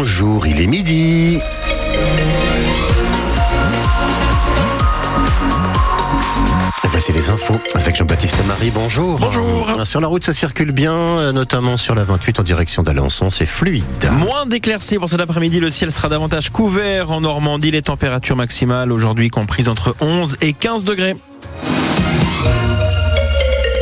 bonjour, il est midi. Voici les infos avec Jean-Baptiste Marie. Bonjour. Bonjour. Sur la route, ça circule bien, euh, notamment sur la 28 en direction d'Alençon. C'est fluide. Moins d'éclaircies pour cet après-midi. Le ciel sera davantage couvert en Normandie. Les températures maximales aujourd'hui comprises entre 11 et 15 degrés.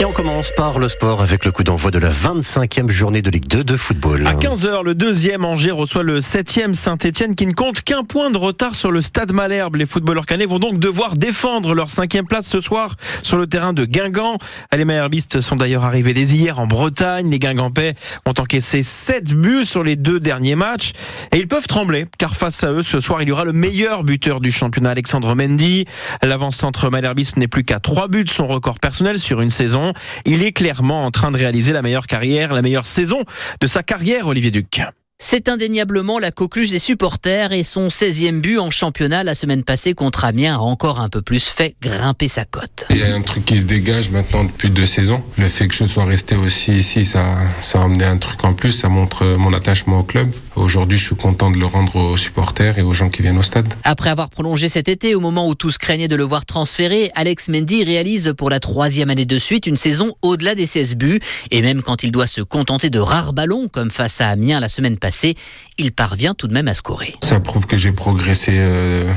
Et on commence par le sport avec le coup d'envoi de la 25e journée de Ligue 2 de football. À 15h, le deuxième Angers reçoit le 7e Saint-Etienne qui ne compte qu'un point de retard sur le stade Malherbe. Les footballeurs canets vont donc devoir défendre leur cinquième place ce soir sur le terrain de Guingamp. Les Malherbistes sont d'ailleurs arrivés dès hier en Bretagne. Les Guingampais ont encaissé 7 buts sur les deux derniers matchs et ils peuvent trembler car face à eux ce soir il y aura le meilleur buteur du championnat Alexandre Mendy. L'avant-centre Malherbiste n'est plus qu'à 3 buts, son record personnel sur une saison. Il est clairement en train de réaliser la meilleure carrière, la meilleure saison de sa carrière, Olivier Duc. C'est indéniablement la coqueluche des supporters et son 16e but en championnat la semaine passée contre Amiens a encore un peu plus fait grimper sa cote. Il y a un truc qui se dégage maintenant depuis deux saisons. Le fait que je sois resté aussi ici, ça, ça a amené un truc en plus, ça montre mon attachement au club. Aujourd'hui, je suis content de le rendre aux supporters et aux gens qui viennent au stade. Après avoir prolongé cet été, au moment où tous craignaient de le voir transférer, Alex Mendy réalise pour la troisième année de suite une saison au-delà des 16 buts. Et même quand il doit se contenter de rares ballons, comme face à Amiens la semaine passée, il parvient tout de même à scorer. Ça prouve que j'ai progressé euh,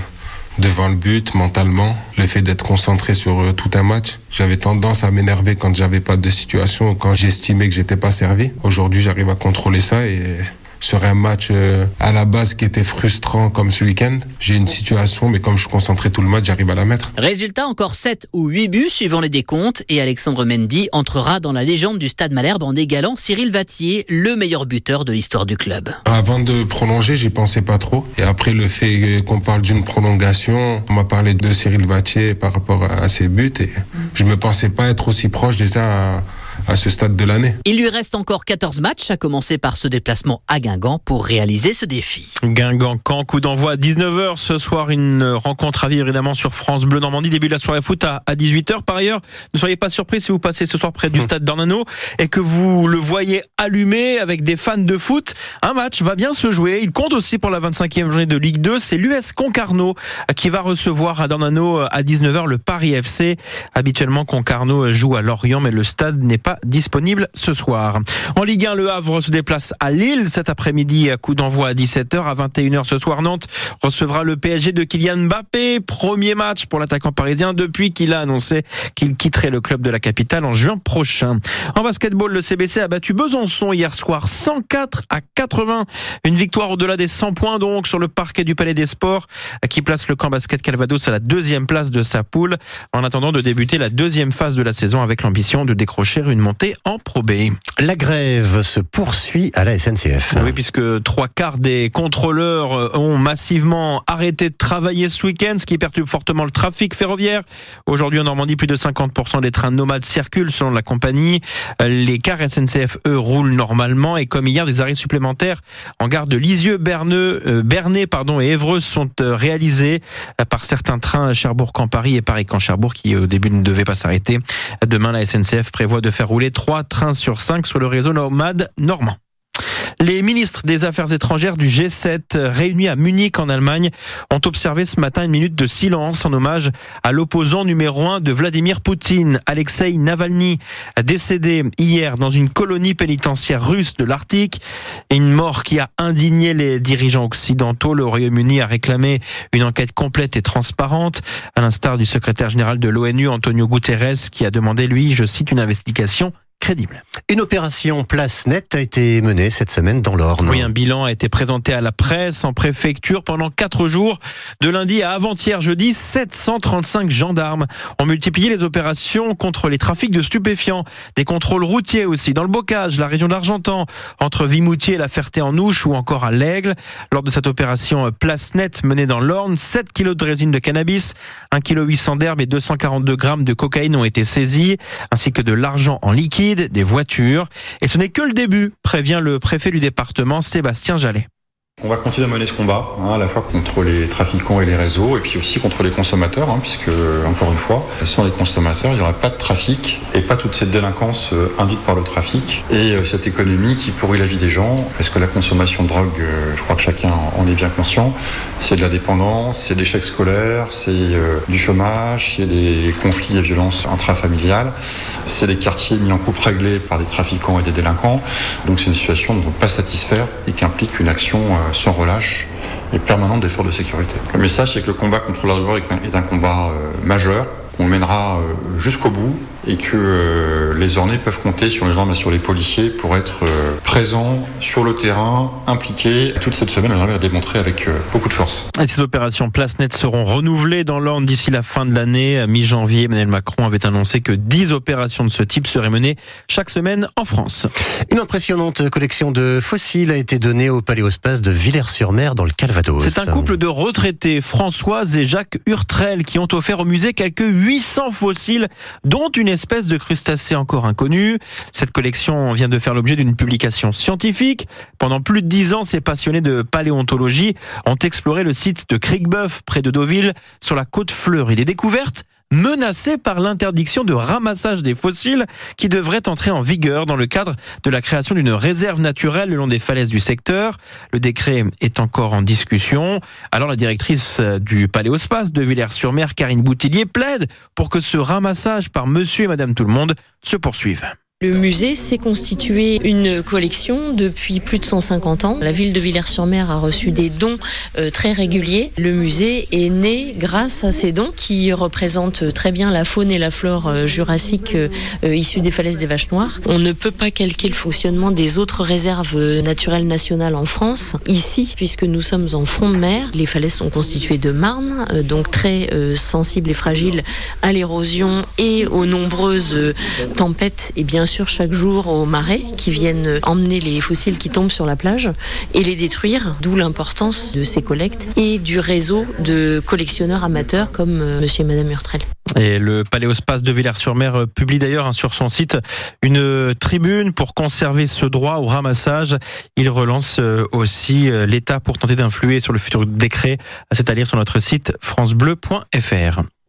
devant le but mentalement. Le fait d'être concentré sur euh, tout un match. J'avais tendance à m'énerver quand j'avais pas de situation ou quand j'estimais que j'étais pas servi. Aujourd'hui, j'arrive à contrôler ça et sur un match euh, à la base qui était frustrant comme ce week-end. J'ai une situation, mais comme je suis concentré tout le match, j'arrive à la mettre. Résultat, encore 7 ou 8 buts suivant les décomptes et Alexandre Mendy entrera dans la légende du Stade Malherbe en égalant Cyril Vattier, le meilleur buteur de l'histoire du club. Avant de prolonger, j'y pensais pas trop. Et après le fait qu'on parle d'une prolongation, on m'a parlé de Cyril Vattier par rapport à ses buts et je me pensais pas être aussi proche déjà à à ce stade de l'année. Il lui reste encore 14 matchs, à commencer par ce déplacement à Guingamp pour réaliser ce défi. Guingamp, quand coup d'envoi à 19h ce soir, une rencontre à vivre évidemment sur France Bleu Normandie, début de la soirée foot à, 18h. Par ailleurs, ne soyez pas surpris si vous passez ce soir près du hum. stade d'Ornano et que vous le voyez allumé avec des fans de foot. Un match va bien se jouer. Il compte aussi pour la 25e journée de Ligue 2. C'est l'US Concarneau qui va recevoir à Dornano à 19h le Paris FC. Habituellement, Concarneau joue à Lorient, mais le stade n'est pas disponible ce soir. En Ligue 1, le Havre se déplace à Lille cet après-midi à coup d'envoi à 17h. À 21h ce soir, Nantes recevra le PSG de Kylian Mbappé. Premier match pour l'attaquant parisien depuis qu'il a annoncé qu'il quitterait le club de la capitale en juin prochain. En basketball, le CBC a battu Besançon hier soir 104 à 80. Une victoire au-delà des 100 points donc sur le parquet du Palais des Sports qui place le camp basket Calvados à la deuxième place de sa poule en attendant de débuter la deuxième phase de la saison avec l'ambition de décrocher une montée en Pro La grève se poursuit à la SNCF. Oui, puisque trois quarts des contrôleurs ont massivement arrêté de travailler ce week-end, ce qui perturbe fortement le trafic ferroviaire. Aujourd'hui en Normandie, plus de 50% des trains nomades circulent selon la compagnie. Les cars SNCF, eux, roulent normalement et comme hier, des arrêts supplémentaires en gare de Lisieux, Berneux, euh, Bernay pardon, et Évreux sont euh, réalisés par certains trains Cherbourg-Camp Paris et Paris-Camp Cherbourg qui au début ne devaient pas s'arrêter. Demain, la SNCF prévoit de faire rouler trois trains sur cinq sur le réseau nomade normand. Les ministres des Affaires étrangères du G7 réunis à Munich en Allemagne ont observé ce matin une minute de silence en hommage à l'opposant numéro un de Vladimir Poutine, Alexei Navalny, décédé hier dans une colonie pénitentiaire russe de l'Arctique. Une mort qui a indigné les dirigeants occidentaux. Le Royaume-Uni a réclamé une enquête complète et transparente, à l'instar du secrétaire général de l'ONU, Antonio Guterres, qui a demandé, lui, je cite, une investigation crédible. Une opération place nette a été menée cette semaine dans l'Orne. Oui, un bilan a été présenté à la presse en préfecture pendant quatre jours. De lundi à avant-hier jeudi, 735 gendarmes ont multiplié les opérations contre les trafics de stupéfiants. Des contrôles routiers aussi dans le Bocage, la région d'Argentan, entre Vimoutier et la Ferté-en-Ouche ou encore à l'Aigle. Lors de cette opération place nette menée dans l'Orne, 7 kilos de résine de cannabis, 1 kg 800 d'herbe et 242 grammes de cocaïne ont été saisis, ainsi que de l'argent en liquide des voitures. Et ce n'est que le début, prévient le préfet du département, Sébastien Jallet. On va continuer à mener ce combat, hein, à la fois contre les trafiquants et les réseaux, et puis aussi contre les consommateurs, hein, puisque, encore une fois, sans les consommateurs, il n'y aura pas de trafic et pas toute cette délinquance euh, induite par le trafic et euh, cette économie qui pourrit la vie des gens, parce que la consommation de drogue, euh, je crois que chacun en est bien conscient, c'est de la dépendance, c'est de l'échec scolaire, c'est du chômage, c'est des conflits et violences intrafamiliales, c'est des quartiers mis en coupe réglée par des trafiquants et des délinquants, donc c'est une situation dont on ne pas satisfaire et qui implique une action sans relâche et permanente d'efforts de sécurité. Le message, c'est que le combat contre la est un, combat euh, majeur qu'on mènera euh, jusqu'au bout et que euh, les ornés peuvent compter sur les gendarmes et sur les policiers pour être euh, présents sur le terrain, impliqués. Toute cette semaine, on a démontré avec euh, beaucoup de force. Et ces opérations Place Net seront renouvelées dans l'ordre d'ici la fin de l'année. À mi-janvier, Emmanuel Macron avait annoncé que 10 opérations de ce type seraient menées chaque semaine en France. Une impressionnante collection de fossiles a été donnée au Paléospace de Villers-sur-Mer dans le Calvados. C'est un couple de retraités, Françoise et Jacques Hurtrel, qui ont offert au musée quelques 800 fossiles, dont une espèce de crustacés encore inconnue. Cette collection vient de faire l'objet d'une publication scientifique. Pendant plus de dix ans, ces passionnés de paléontologie ont exploré le site de Crickbuff, près de Deauville, sur la côte fleurie. Les découvertes menacé par l'interdiction de ramassage des fossiles qui devrait entrer en vigueur dans le cadre de la création d'une réserve naturelle le long des falaises du secteur. Le décret est encore en discussion. Alors la directrice du Paléospace de Villers-sur-Mer, Karine Boutillier, plaide pour que ce ramassage par monsieur et madame tout le monde se poursuive. Le musée s'est constitué une collection depuis plus de 150 ans. La ville de Villers-sur-Mer a reçu des dons euh, très réguliers. Le musée est né grâce à ces dons qui représentent très bien la faune et la flore euh, jurassique euh, issues des falaises des Vaches Noires. On ne peut pas calquer le fonctionnement des autres réserves naturelles nationales en France. Ici, puisque nous sommes en front de mer, les falaises sont constituées de marne, donc très sensibles et fragiles à l'érosion et aux nombreuses tempêtes et bien chaque jour aux marais qui viennent emmener les fossiles qui tombent sur la plage et les détruire, d'où l'importance de ces collectes et du réseau de collectionneurs amateurs comme euh, monsieur et madame Hurtrel. Et le Paléospace de Villers-sur-Mer euh, publie d'ailleurs hein, sur son site une tribune pour conserver ce droit au ramassage. Il relance euh, aussi l'État pour tenter d'influer sur le futur décret. À cet à lire sur notre site francebleu.fr.